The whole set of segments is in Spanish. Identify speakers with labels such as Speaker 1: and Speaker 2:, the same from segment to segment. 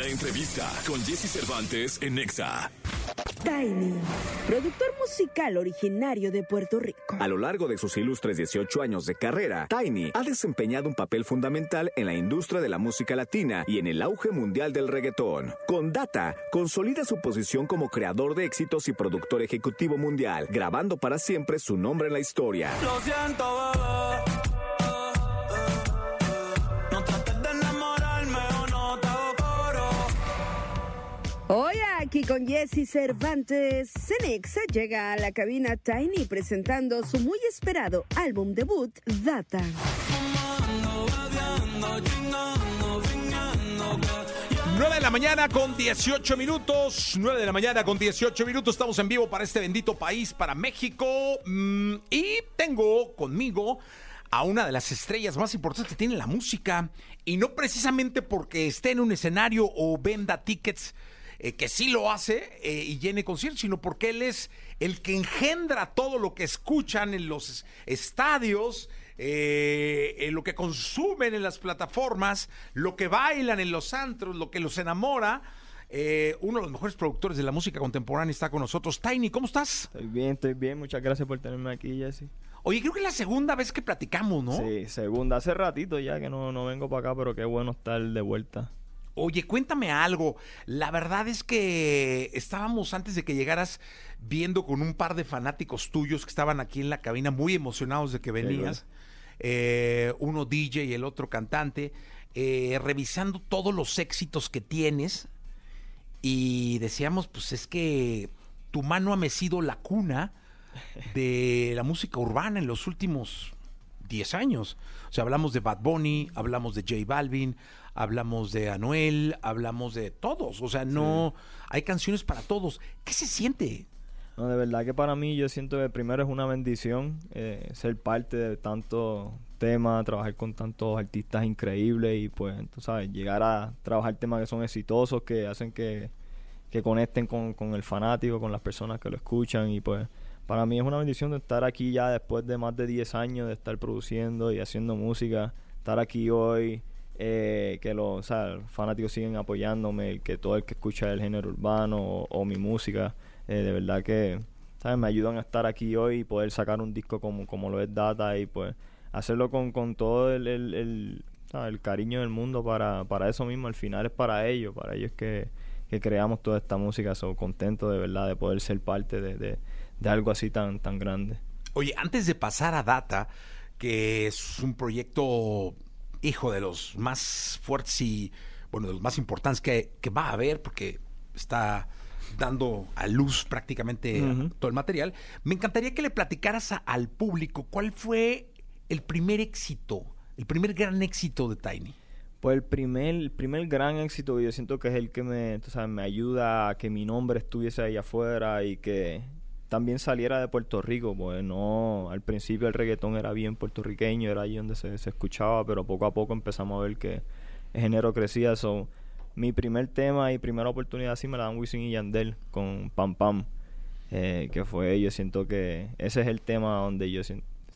Speaker 1: La entrevista con Jesse Cervantes en Nexa.
Speaker 2: Tiny, productor musical originario de Puerto Rico.
Speaker 3: A lo largo de sus ilustres 18 años de carrera, Tiny ha desempeñado un papel fundamental en la industria de la música latina y en el auge mundial del reggaetón. Con Data, consolida su posición como creador de éxitos y productor ejecutivo mundial, grabando para siempre su nombre en la historia.
Speaker 4: Lo siento, bebé.
Speaker 2: Hoy aquí con Jesse Cervantes, Cenexa llega a la cabina Tiny presentando su muy esperado álbum debut, Data.
Speaker 4: Fumando, bebiendo, chingando, fingiendo que ya
Speaker 5: 9 de la mañana con 18 minutos. 9 de la mañana con 18 minutos. Estamos en vivo para este bendito país, para México. Mm, y tengo conmigo a una de las estrellas más importantes que tiene la música. Y no precisamente porque esté en un escenario o venda tickets, eh, que sí lo hace eh, y llene conciertos, sino porque él es el que engendra todo lo que escuchan en los estadios. eh, lo que consumen en las plataformas, lo que bailan en los antros, lo que los enamora. Eh, uno de los mejores productores de la música contemporánea está con nosotros. Tiny, ¿cómo estás?
Speaker 6: Estoy bien, estoy bien. Muchas gracias por tenerme aquí, Jesse.
Speaker 5: Oye, creo que es la segunda vez que platicamos, ¿no?
Speaker 6: Sí, segunda. Hace ratito ya que no, no vengo para acá, pero qué bueno estar de vuelta.
Speaker 5: Oye, cuéntame algo. La verdad es que estábamos antes de que llegaras viendo con un par de fanáticos tuyos que estaban aquí en la cabina muy emocionados de que venías. Eh, uno DJ y el otro cantante. eh, revisando todos los éxitos que tienes. Y decíamos, pues es que tu mano ha mecido la cuna de la música urbana en los últimos 10 años. O sea, hablamos de Bad Bunny, hablamos de J Balvin, hablamos de Anuel, hablamos de todos. O sea, no hay canciones para todos. ¿Qué se siente?
Speaker 6: No, de verdad que para mí yo siento que primero es una bendición eh, ser parte de tantos temas, trabajar con tantos artistas increíbles y pues, tú sabes, llegar a trabajar temas que son exitosos, que hacen que, que conecten con, con el fanático, con las personas que lo escuchan y pues para mí es una bendición de estar aquí ya después de más de 10 años de estar produciendo y haciendo música, estar aquí hoy, eh, que los fanáticos siguen apoyándome, que todo el que escucha el género urbano o, mi música, eh, de verdad que ¿sabes? me ayudan a estar aquí hoy y poder sacar un disco como, como lo es Data y pues hacerlo con, con todo el, el, el cariño del mundo para, para eso mismo, al final es para ellos, para ellos que, que creamos toda esta música, soy contento de verdad de poder ser parte de, de, de algo así tan, tan grande.
Speaker 5: Oye, antes de pasar a Data, que es un proyecto, hijo, de los más fuertes y, bueno, de los más importantes que, que va a haber, porque está dando a luz prácticamente todo el material, me encantaría que le platicaras a- al público cuál fue el primer éxito, el primer gran éxito de Tiny.
Speaker 6: Pues el primer, el primer gran éxito que yo siento que es el que me, tú sabes, me ayuda a que mi nombre estuviese ahí afuera y que también saliera de Puerto Rico, pues no, al principio el reggaetón era bien puertorriqueño, era ahí donde se, se escuchaba, pero poco a poco empezamos a ver que el género crecía. So, mi primer tema y primera oportunidad así me la dan Wisin y Yandel con Pam Pam, eh, que fue, yo siento que ese es el tema donde yo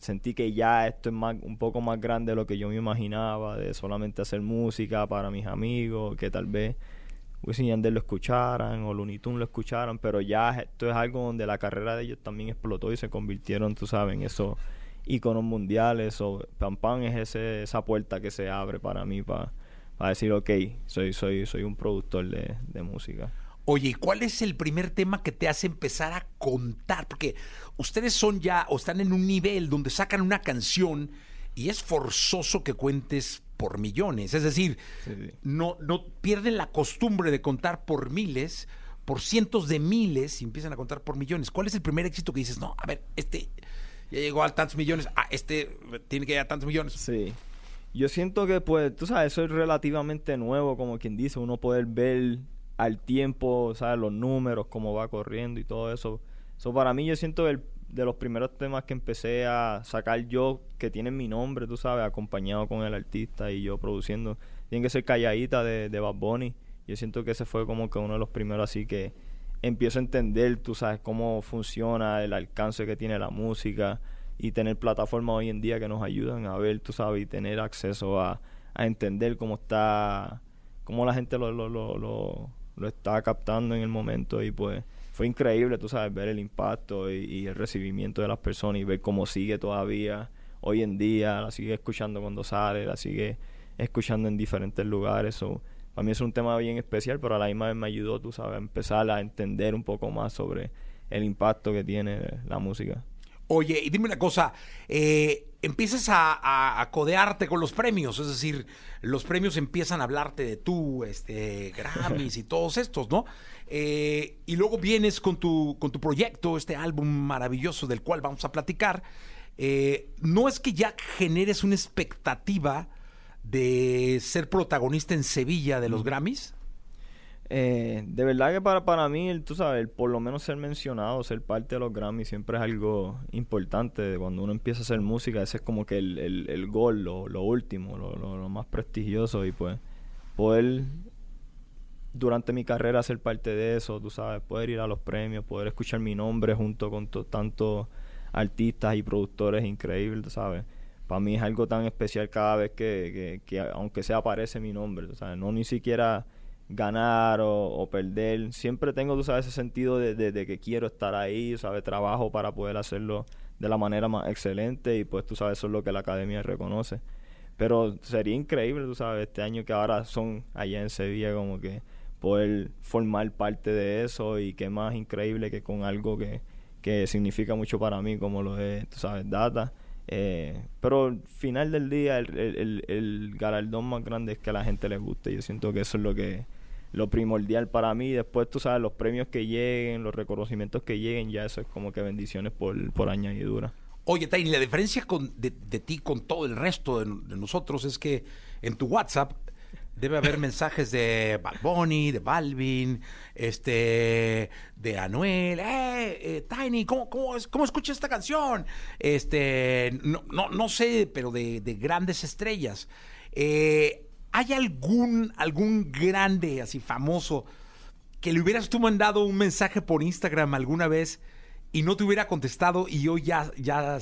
Speaker 6: sentí que ya esto es más, un poco más grande de lo que yo me imaginaba, de solamente hacer música para mis amigos, que tal vez Wisin y lo escucharan o Looney Tunes lo escucharan, pero ya esto es algo donde la carrera de ellos también explotó y se convirtieron, tú sabes, en esos íconos mundiales. O Pam Pam es esa puerta que se abre para mí para decir, ok, soy, soy, soy un productor de, de música.
Speaker 5: Oye, ¿y cuál es el primer tema que te hace empezar a contar? Porque ustedes son ya o están en un nivel donde sacan una canción y es forzoso que cuentes por millones. Es decir,
Speaker 6: Sí, sí.
Speaker 5: no, no pierden la costumbre de contar por miles, por cientos de miles y empiezan a contar por millones. ¿Cuál es el primer éxito que dices, no, a ver, este ya llegó a tantos millones, ah, este tiene que llegar a tantos millones?
Speaker 6: Sí. Yo siento que, pues, tú sabes, eso es relativamente nuevo, como quien dice, uno poder ver al tiempo, ¿sabes? Los números, cómo va corriendo y todo eso. Eso para mí yo siento el- de los primeros temas que empecé a sacar yo, que tienen mi nombre, tú sabes, acompañado con el artista y yo produciendo, tienen que ser Calladita de, de Bad Bunny. Yo siento que ese fue como que uno de los primeros así que empiezo a entender, tú sabes, cómo funciona el alcance que tiene la música y tener plataformas hoy en día que nos ayudan a ver, tú sabes, y tener acceso a, a entender cómo está cómo la gente lo, lo, lo, lo, lo está captando en el momento y pues fue increíble, tú sabes, ver el impacto y, el recibimiento de las personas y ver cómo sigue todavía hoy en día, la sigue escuchando cuando sale, la sigue escuchando en diferentes lugares. So, para mí es un tema bien especial, pero a la misma vez me ayudó, tú sabes, a empezar a entender un poco más sobre el impacto que tiene la música.
Speaker 5: Oye, y dime una cosa, eh, empiezas a, codearte con los premios, es decir, los premios empiezan a hablarte de tú, este, Grammys y todos estos, ¿no? Eh, y luego vienes con tu, con tu proyecto, este álbum maravilloso del cual vamos a platicar. Eh, no es que ya generes una expectativa de ser protagonista en Sevilla de los Grammys.
Speaker 6: Eh, de verdad que para, para mí, tú sabes, por lo menos ser mencionado, ser parte de los Grammys siempre es algo importante. Cuando uno empieza a hacer música, ese es como que el, el, gol, lo, lo último, lo, lo, más prestigioso. Y pues poder durante mi carrera ser parte de eso, tú sabes, poder ir a los premios, poder escuchar mi nombre junto con tantos artistas y productores increíbles, tú sabes. Para mí es algo tan especial cada vez que, que, aunque sea aparece mi nombre, tú sabes, no ni siquiera ganar o, perder, siempre tengo, tú sabes, ese sentido de, que quiero estar ahí, sabes, trabajo para poder hacerlo de la manera más excelente y pues tú sabes, eso es lo que la academia reconoce. Pero sería increíble, tú sabes, este año que ahora son allá en Sevilla como que poder formar parte de eso y qué más increíble que con algo que, que significa mucho para mí como lo es, tú sabes, Data. Eh, pero al final del día el, el, el, galardón más grande es que a la gente le guste. Yo siento que eso es lo que lo primordial para mí. Después, tú sabes, los premios que lleguen, los reconocimientos que lleguen, ya eso es como que bendiciones por, por añadidura.
Speaker 5: Oye, Tiny, la diferencia con, de, ti con todo el resto de, nosotros es que en tu WhatsApp Debe haber mensajes de Bad Bunny, de Balvin, este, de Anuel. Eh, eh Tiny, ¿cómo, cómo, cómo escuchas esta canción? Este, no, no, no sé, pero de, de grandes estrellas. Eh, ¿Hay algún, algún grande, así famoso, que le hubieras tú mandado un mensaje por Instagram alguna vez y no te hubiera contestado y hoy ya... ya...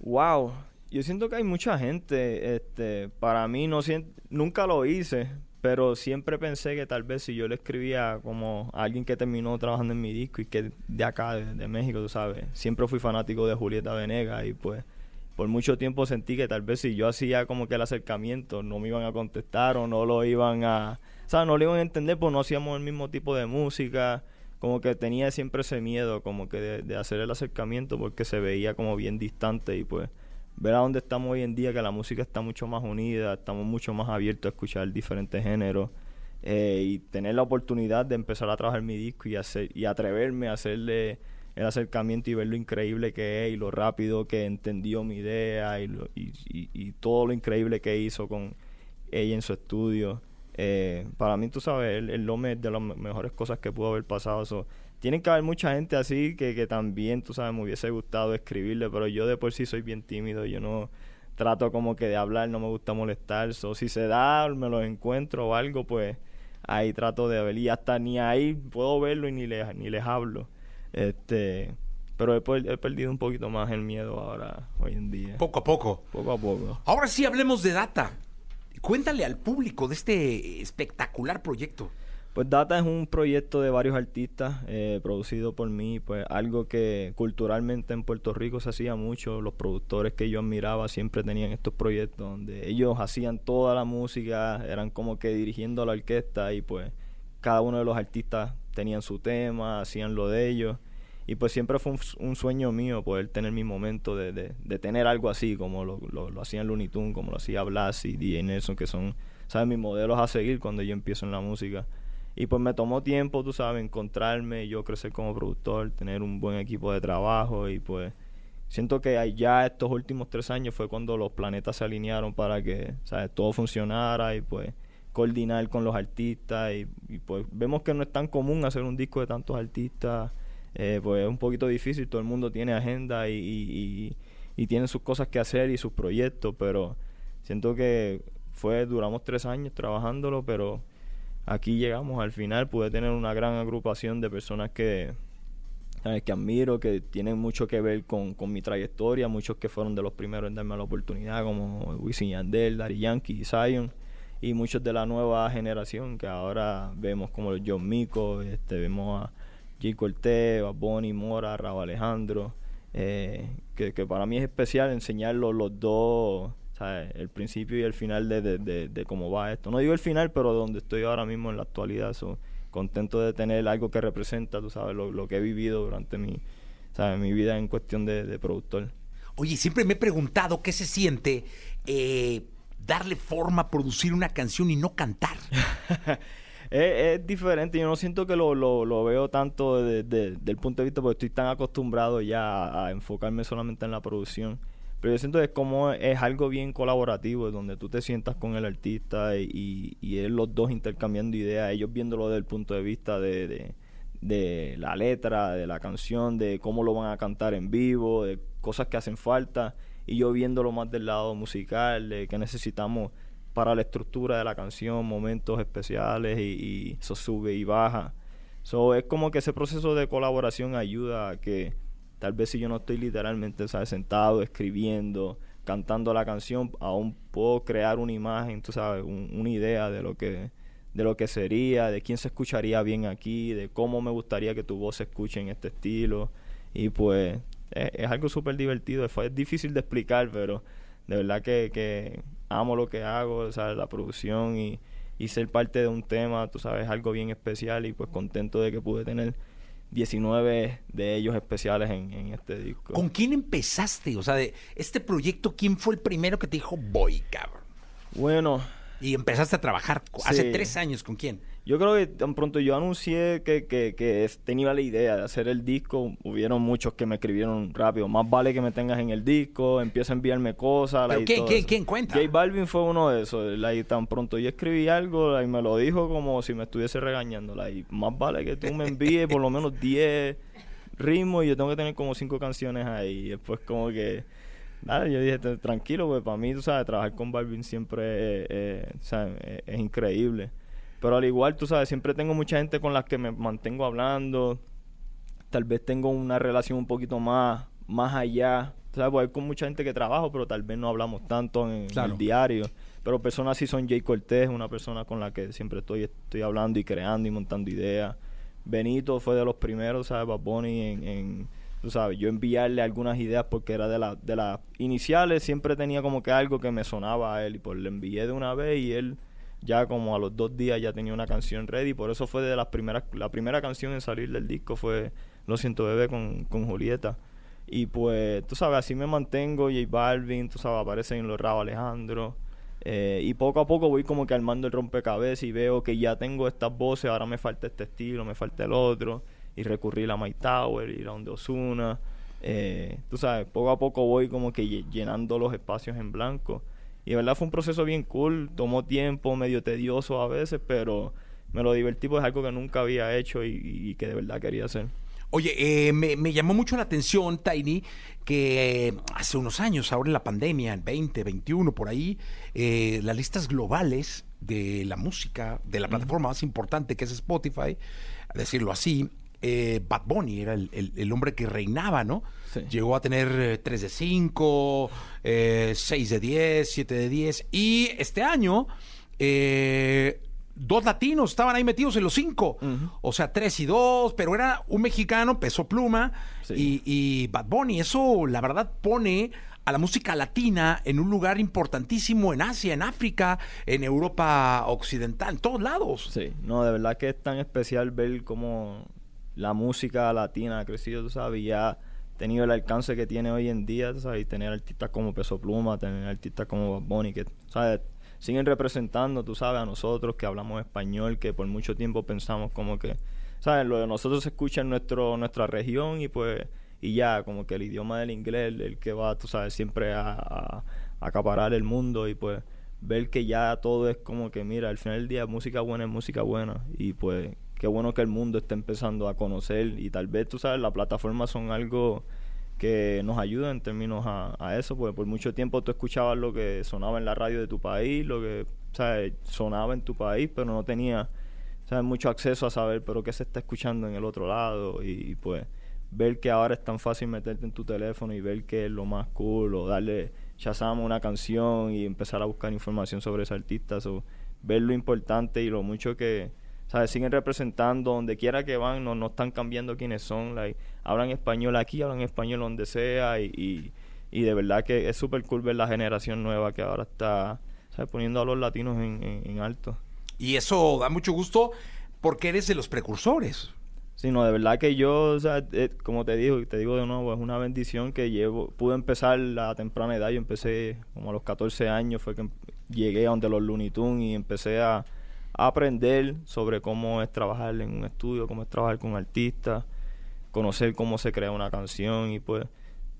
Speaker 6: Wow, yo siento que hay mucha gente, este, para mí no nunca lo hice, pero siempre pensé que tal vez si yo le escribía como a alguien que terminó trabajando en mi disco y que de acá, de, México, tú sabes, siempre fui fanático de Julieta Venegas y pues por mucho tiempo sentí que tal vez si yo hacía como que el acercamiento no me iban a contestar o no lo iban a, o sea, no lo iban a entender pues no hacíamos el mismo tipo de música, como que tenía siempre ese miedo como que de hacer el acercamiento porque se veía como bien distante y pues ver a dónde estamos hoy en día, que la música está mucho más unida, estamos mucho más abiertos a escuchar diferentes géneros eh, y tener la oportunidad de empezar a trabajar mi disco y, hacer, y atreverme a hacerle el acercamiento y ver lo increíble que es y lo rápido que entendió mi idea y, y, todo lo increíble que hizo con ella en su estudio. Eh, para mí, tú sabes, el, el es de las mejores cosas que pudo haber pasado. So, tienen que haber mucha gente así que, que también, tú sabes, me hubiese gustado escribirle, pero yo de por sí soy bien tímido, yo no trato como que de hablar, no me gusta molestar, so, si se da, me lo encuentro o algo, pues ahí trato de ver y hasta ni ahí puedo verlo y ni les, ni les hablo. Este, pero he, he, perdido un poquito más el miedo ahora, hoy en día.
Speaker 5: Poco a poco.
Speaker 6: Poco a poco.
Speaker 5: Ahora sí hablemos de data. Cuéntale al público de este espectacular proyecto.
Speaker 6: Pues Data es un proyecto de varios artistas eh, producido por mí, pues algo que culturalmente en Puerto Rico se hacía mucho, los productores que yo admiraba siempre tenían estos proyectos donde ellos hacían toda la música, eran como que dirigiendo la orquesta y pues cada uno de los artistas tenían su tema, hacían lo de ellos y pues siempre fue un, sueño mío poder tener mi momento de, de, tener algo así como lo, lo, hacían Looney Tunes, como lo hacía Blas y DJ Nelson que son, ¿sabes? Mis modelos a seguir cuando yo empiezo en la música. Y pues me tomó tiempo, tú sabes, encontrarme, yo crecer como productor, tener un buen equipo de trabajo y pues siento que allá estos últimos tres años fue cuando los planetas se alinearon para que, ¿sabes? Todo funcionara y pues coordinar con los artistas y, pues vemos que no es tan común hacer un disco de tantos artistas, eh, pues es un poquito difícil, todo el mundo tiene agenda y, y, y tiene sus cosas que hacer y sus proyectos, pero siento que fue, duramos tres años trabajándolo, pero aquí llegamos al final, pude tener una gran agrupación de personas que, que admiro, que tienen mucho que ver con, con, mi trayectoria, muchos que fueron de los primeros en darme la oportunidad, como Wisin Yandel, Dari Yankee Zion. Y muchos de la nueva generación que ahora vemos como John Mico, este, vemos a Jay Cortez, a Bonnie Mora, Raúl Alejandro, eh, que, que, para mí es especial enseñarlos los dos, el principio y el final de, de, de, cómo va esto. No digo el final, pero donde estoy ahora mismo en la actualidad, so, contento de tener algo que representa, tú sabes, lo, lo que he vivido durante mi, ¿sabes? mi vida en cuestión de, productor.
Speaker 5: Oye, siempre me he preguntado qué se siente eh, darle forma, producir una canción y no cantar.
Speaker 6: es, diferente, yo no siento que lo, lo, veo tanto desde el punto de vista porque estoy tan acostumbrado ya a, enfocarme solamente en la producción. Pero yo siento que es como es algo bien colaborativo, donde tú te sientas con el artista y, y, los dos intercambiando ideas, ellos viéndolo desde el punto de vista de, de, la letra, de la canción, de cómo lo van a cantar en vivo, de cosas que hacen falta, y yo viéndolo más del lado musical, de que necesitamos para la estructura de la canción, momentos especiales y, eso sube y baja. So, es como que ese proceso de colaboración ayuda a que tal vez si yo no estoy literalmente sentado escribiendo, cantando la canción, aún puedo crear una imagen, tú sabes, una idea de lo que de lo que sería, de quién se escucharía bien aquí, de cómo me gustaría que tu voz se escuche en este estilo. Y pues es, algo súper divertido, es, es, difícil de explicar, pero de verdad que, que amo lo que hago, ¿sabes? la producción y, y ser parte de un tema, tú sabes, algo bien especial y pues contento de que pude tener 19 de ellos especiales en, en, este disco.
Speaker 5: ¿Con quién empezaste? O sea, de este proyecto, ¿quién fue el primero que te dijo voy, cabrón?
Speaker 6: Bueno.
Speaker 5: Y empezaste a trabajar hace tres años, ¿con quién?
Speaker 6: Yo creo que tan pronto yo anuncié que, que, que, tenía la idea de hacer el disco, hubieron muchos que me escribieron rápido. Más vale que me tengas en el disco, empieza a enviarme cosas.
Speaker 5: ¿Pero quién, quién, quién cuenta?
Speaker 6: J Balvin fue uno de esos. y tan pronto yo escribí algo y me lo dijo como si me estuviese regañando. más vale que tú me envíes por lo menos 10 ritmos y yo tengo que tener como 5 canciones ahí. Y después como que... Nada, yo dije, tranquilo, pues para mí, tú sabes, trabajar con Balvin siempre es increíble. Pero al igual, tú sabes, siempre tengo mucha gente con la que me mantengo hablando. Tal vez tengo una relación un poquito más, más allá. ¿Sabes? Pues hay con mucha gente que trabajo, pero tal vez no hablamos tanto en, el diario. Pero personas así son Jay Cortés, una persona con la que siempre estoy, estoy hablando y creando y montando ideas. Benito fue de los primeros, ¿sabes? Bad Bunny en, en tú sabes, yo enviarle algunas ideas porque era de, la, de las iniciales, siempre tenía como que algo que me sonaba a él y pues le envié de una vez y él ya como a los dos días ya tenía una canción ready. Por eso fue de las primeras, la primera canción en salir del disco fue Lo siento bebé con, con Julieta. Y pues, tú sabes, así me mantengo, J Balvin, tú sabes, aparecen en los Rabo Alejandro. Eh, y poco a poco voy como que armando el rompecabezas y veo que ya tengo estas voces, ahora me falta este estilo, me falta el otro. Y recurrí a My Tower, ir a donde Osuna. Eh, tú sabes, poco a poco voy como que llenando los espacios en blanco. Y de verdad fue un proceso bien cool, tomó tiempo, medio tedioso a veces, pero me lo divertí porque es algo que nunca había hecho y, que de verdad quería hacer.
Speaker 5: Oye, eh, me, llamó mucho la atención, Tiny, que eh, hace unos años, ahora en la pandemia, en 20, 21, por ahí, eh, las listas globales de la música, de la plataforma más importante que es Spotify, a decirlo así, Bad Bunny era el, hombre que reinaba, ¿no? Llegó a tener 3 de 5, 6 de 10, 7 de 10. Y este año, eh, dos latinos estaban ahí metidos en los 5. O sea, 3 y 2, pero era un mexicano, peso pluma, y, Bad Bunny. Eso, la verdad, pone a la música latina en un lugar importantísimo en Asia, en África, en Europa Occidental, en todos lados.
Speaker 6: Sí, no, de verdad que es tan especial ver cómo la música latina ha crecido, tú sabes, ya tenido el alcance que tiene hoy en día, ¿sabes? Y tener artistas como Peso Pluma, tener artistas como Bad Bunny, que, ¿sabes? Siguen representando, tú sabes, a nosotros que hablamos español, que por mucho tiempo pensamos como que, ¿sabes? Lo de nosotros se escucha en nuestro, nuestra región y pues, y ya, como que el idioma del inglés, el, que va, tú sabes, siempre a, a, acaparar el mundo y pues ver que ya todo es como que, mira, al final del día música buena es música buena y pues qué bueno que el mundo esté empezando a conocer y tal vez, tú sabes, las plataformas son algo que nos ayuda en términos a, eso, porque por mucho tiempo tú escuchabas lo que sonaba en la radio de tu país, lo que ¿sabes? sonaba en tu país, pero no tenía ¿sabes? mucho acceso a saber pero qué se está escuchando en el otro lado y, pues ver que ahora es tan fácil meterte en tu teléfono y ver que es lo más cool o darle Shazam una canción y empezar a buscar información sobre ese artista. ver lo importante y lo mucho que, ¿sabes? Siguen representando donde quiera que van, no, no están cambiando quiénes son. Like, hablan español aquí, hablan español donde sea y, y, de verdad que es súper cool ver la generación nueva que ahora está, ¿sabes? Poniendo a los latinos en, en alto.
Speaker 5: Y eso da mucho gusto porque eres de los precursores.
Speaker 6: Sí, no, de verdad que yo, o sea, eh, como te digo, te digo de nuevo, es una bendición que llevo, pude empezar a temprana edad, yo empecé como a los 14 años, fue que llegué a donde los Looney Tunes y empecé a, aprender sobre cómo es trabajar en un estudio, cómo es trabajar con artistas, conocer cómo se crea una canción y pues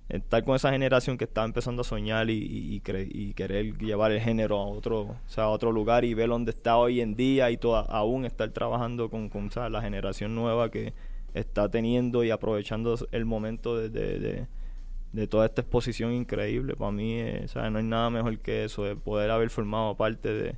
Speaker 6: estar con esa generación que está empezando a soñar y, y, y, querer llevar el género a otro, o sea, a otro lugar y ver dónde está hoy en día y toda, aún estar trabajando con, con la generación nueva que está teniendo y aprovechando el momento de, de, de, toda esta exposición increíble. Para mí, eh, no hay nada mejor que eso, de poder haber formado parte de,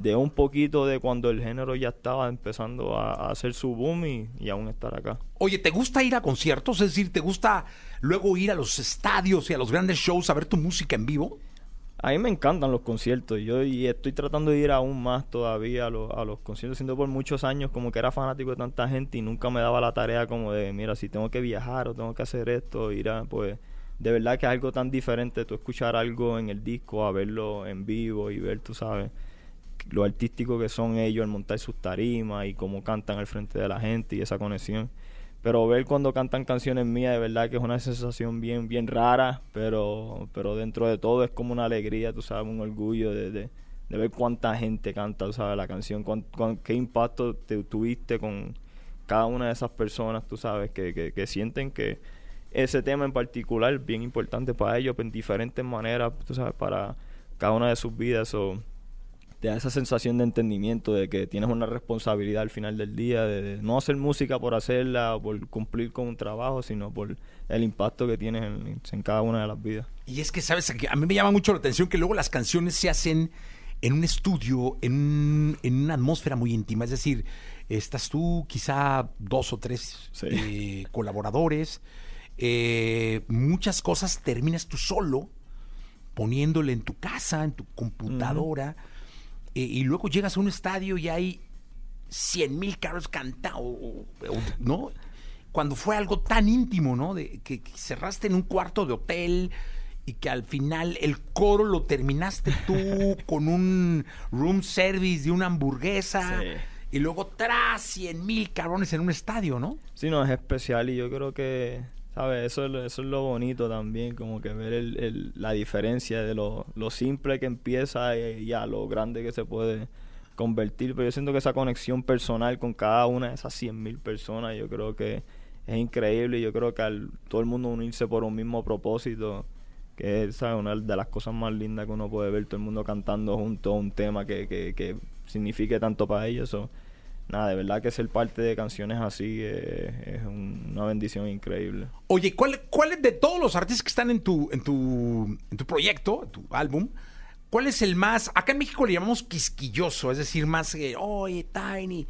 Speaker 6: de un poquito de cuando el género ya estaba empezando a, hacer su boom y, aún estar acá.
Speaker 5: Oye, ¿te gusta ir a conciertos? Es decir, ¿te gusta luego ir a los estadios y a los grandes shows a ver tu música en vivo?
Speaker 6: A mí me encantan los conciertos. Yo y estoy tratando de ir aún más todavía a, los, a los conciertos. Siendo por muchos años como que era fanático de tanta gente y nunca me daba la tarea como de, mira, si tengo que viajar o tengo que hacer esto, ir a, pues, de verdad que es algo tan diferente tú escuchar algo en el disco a verlo en vivo y ver, tú sabes lo artístico que son ellos al montar sus tarimas y cómo cantan al frente de la gente y esa conexión. Pero ver cuando cantan canciones mías, de verdad que es una sensación bien, bien rara, pero, pero dentro de todo es como una alegría, tú sabes, un orgullo de, de, ver cuánta gente canta, tú sabes, la canción, qué impacto te tuviste con cada una de esas personas, tú sabes, que, que, que sienten que ese tema en particular es bien importante para ellos en diferentes maneras, tú sabes, para cada una de sus vidas. Te da esa sensación de entendimiento de que tienes una responsabilidad al final del día, de, no hacer música por hacerla o por cumplir con un trabajo, sino por el impacto que tienes en, cada una de las vidas.
Speaker 5: Y es que, ¿sabes? A mí me llama mucho la atención que luego las canciones se hacen en un estudio, en, una atmósfera muy íntima. Es decir, estás tú, quizá dos o tres eh, colaboradores, eh, muchas cosas terminas tú solo poniéndole en tu casa, en tu computadora. Eh, y luego llegas a un estadio y hay cien mil carros cantados, ¿no? Cuando fue algo tan íntimo, ¿no? De que, cerraste en un cuarto de hotel y que al final el coro lo terminaste tú con un room service de una hamburguesa. Y luego tras cien mil cabrones en un estadio, ¿no?
Speaker 6: Sí, no, es especial y yo creo que ¿Sabes? Eso, es lo, eso es lo bonito también, como que ver el, la diferencia de lo, simple que empieza y, a lo grande que se puede convertir. Pero yo siento que esa conexión personal con cada una de esas 100.000 personas, yo creo que es increíble. Y yo creo que al todo el mundo unirse por un mismo propósito, que es una de las cosas más lindas que uno puede ver, todo el mundo cantando junto a un tema que, que, que signifique tanto para ellos nada, de verdad que ser parte de canciones así es una bendición increíble.
Speaker 5: Oye, ¿cuál, ¿cuál es de todos los artistas que están en tu, en tu, en tu proyecto, en tu álbum? ¿Cuál es el más, acá en México le llamamos quisquilloso, es decir, más, eh, oye, Tiny,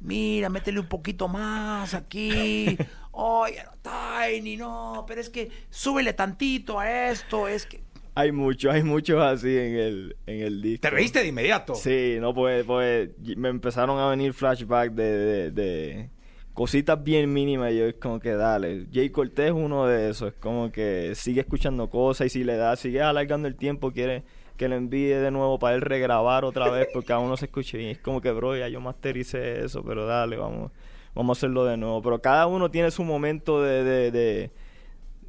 Speaker 5: mira, métele un poquito más aquí, oye, Tiny, no, pero es que súbele tantito a esto, es que...
Speaker 6: Hay muchos, hay muchos así en el, en el disco.
Speaker 5: ¿Te reíste de inmediato?
Speaker 6: Sí, no, pues, pues me empezaron a venir flashbacks de, de, cositas bien mínimas. Y yo es como que dale. Jay Cortés es uno de esos. Es como que sigue escuchando cosas y si le da, sigue alargando el tiempo, quiere que le envíe de nuevo para él regrabar otra vez porque aún no se escucha bien. Es como que, bro, ya yo mastericé eso, pero dale, vamos, vamos a hacerlo de nuevo. Pero cada uno tiene su momento de, de de,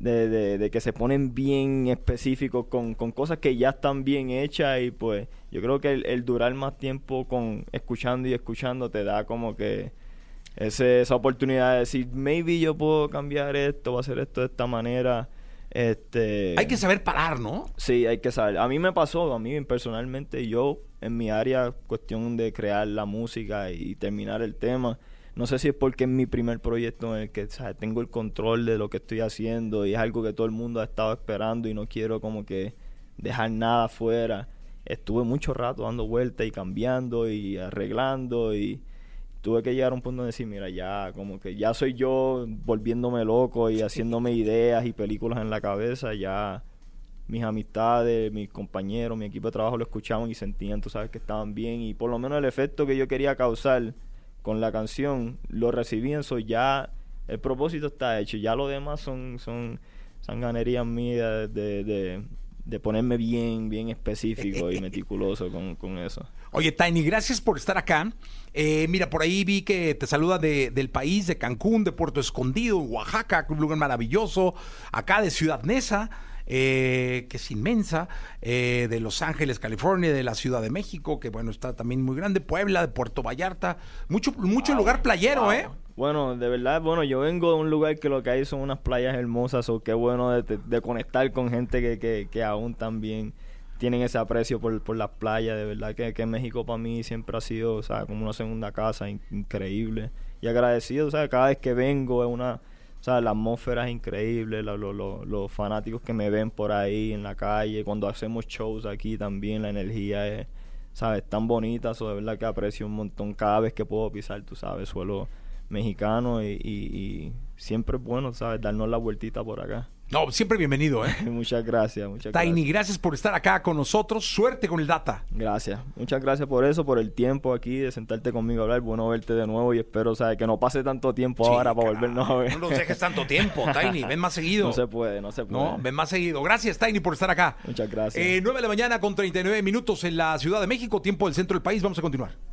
Speaker 6: de, que se ponen bien específicos con, con, cosas que ya están bien hechas y pues yo creo que el, durar más tiempo con escuchando y escuchando te da como que ese, esa oportunidad de decir, maybe yo puedo cambiar esto, o hacer esto de esta manera. Este,
Speaker 5: hay que saber parar, ¿no?
Speaker 6: Sí, hay que saber. A mí me pasó, a mí personalmente, yo en mi área, cuestión de crear la música y terminar el tema, no sé si es porque es mi primer proyecto en el que tengo el control de lo que estoy haciendo y es algo que todo el mundo ha estado esperando y no quiero como que dejar nada afuera. Estuve mucho rato dando vueltas y cambiando y arreglando y tuve que llegar a un punto de decir, mira, ya como que ya soy yo volviéndome loco y haciéndome ideas y películas en la cabeza, ya mis amistades, mis compañeros, mi equipo de trabajo lo escuchaban y sentían, tú sabes, que estaban bien. Y por lo menos el efecto que yo quería causar con la canción lo recibían, eso ya el propósito está hecho. Ya lo demás son, son sanganerías mías de, de, de ponerme bien, bien específico y meticuloso con, con eso.
Speaker 5: Oye, Tiny, gracias por estar acá. Eh, mira, por ahí vi que te saluda de, del país, de Cancún, de Puerto Escondido, Oaxaca, un lugar maravilloso, acá de Ciudad Neza. Eh, que es inmensa, eh, de Los Ángeles, California, de la Ciudad de México, que bueno, está también muy grande, Puebla, de Puerto Vallarta, mucho, mucho lugar playero, ¿eh?
Speaker 6: Bueno, de verdad, bueno, yo vengo de un lugar que lo que hay son unas playas hermosas, o qué bueno de, de conectar con gente que, que, que aún también tienen ese aprecio por, por las playas. De verdad que, que México para mí siempre ha sido, o sea, como una segunda casa in- increíble. Y agradecido, o sea, cada vez que vengo es una, o sea, la atmósfera es increíble, la- lo- lo- los fanáticos que me ven por ahí en la calle, cuando hacemos shows aquí también, la energía es, ¿sabes? Tan bonita, eso de verdad que aprecio un montón cada vez que puedo pisar, tú sabes, suelo mexicano y, y- y siempre es bueno, ¿sabes? Darnos la vueltita por acá.
Speaker 5: No, siempre bienvenido, ¿eh?
Speaker 6: muchas gracias, muchas
Speaker 5: Tiny,
Speaker 6: gracias.
Speaker 5: gracias por estar acá con nosotros. Suerte con el data.
Speaker 6: Gracias, muchas gracias por eso, por el tiempo aquí de sentarte conmigo a hablar. Bueno verte de nuevo y espero, ¿sabes? Que no pase tanto tiempo
Speaker 5: Sí,
Speaker 6: ahora para volvernos a ver.
Speaker 5: No nos dejes tanto tiempo, Tiny. Ven más seguido.
Speaker 6: No se puede, no se puede.
Speaker 5: No, ven más seguido. Gracias, Tiny, por estar acá.
Speaker 6: Muchas gracias.
Speaker 5: Eh, 9 de la mañana con 39 minutos en la Ciudad de México, tiempo del centro del país. Vamos a continuar.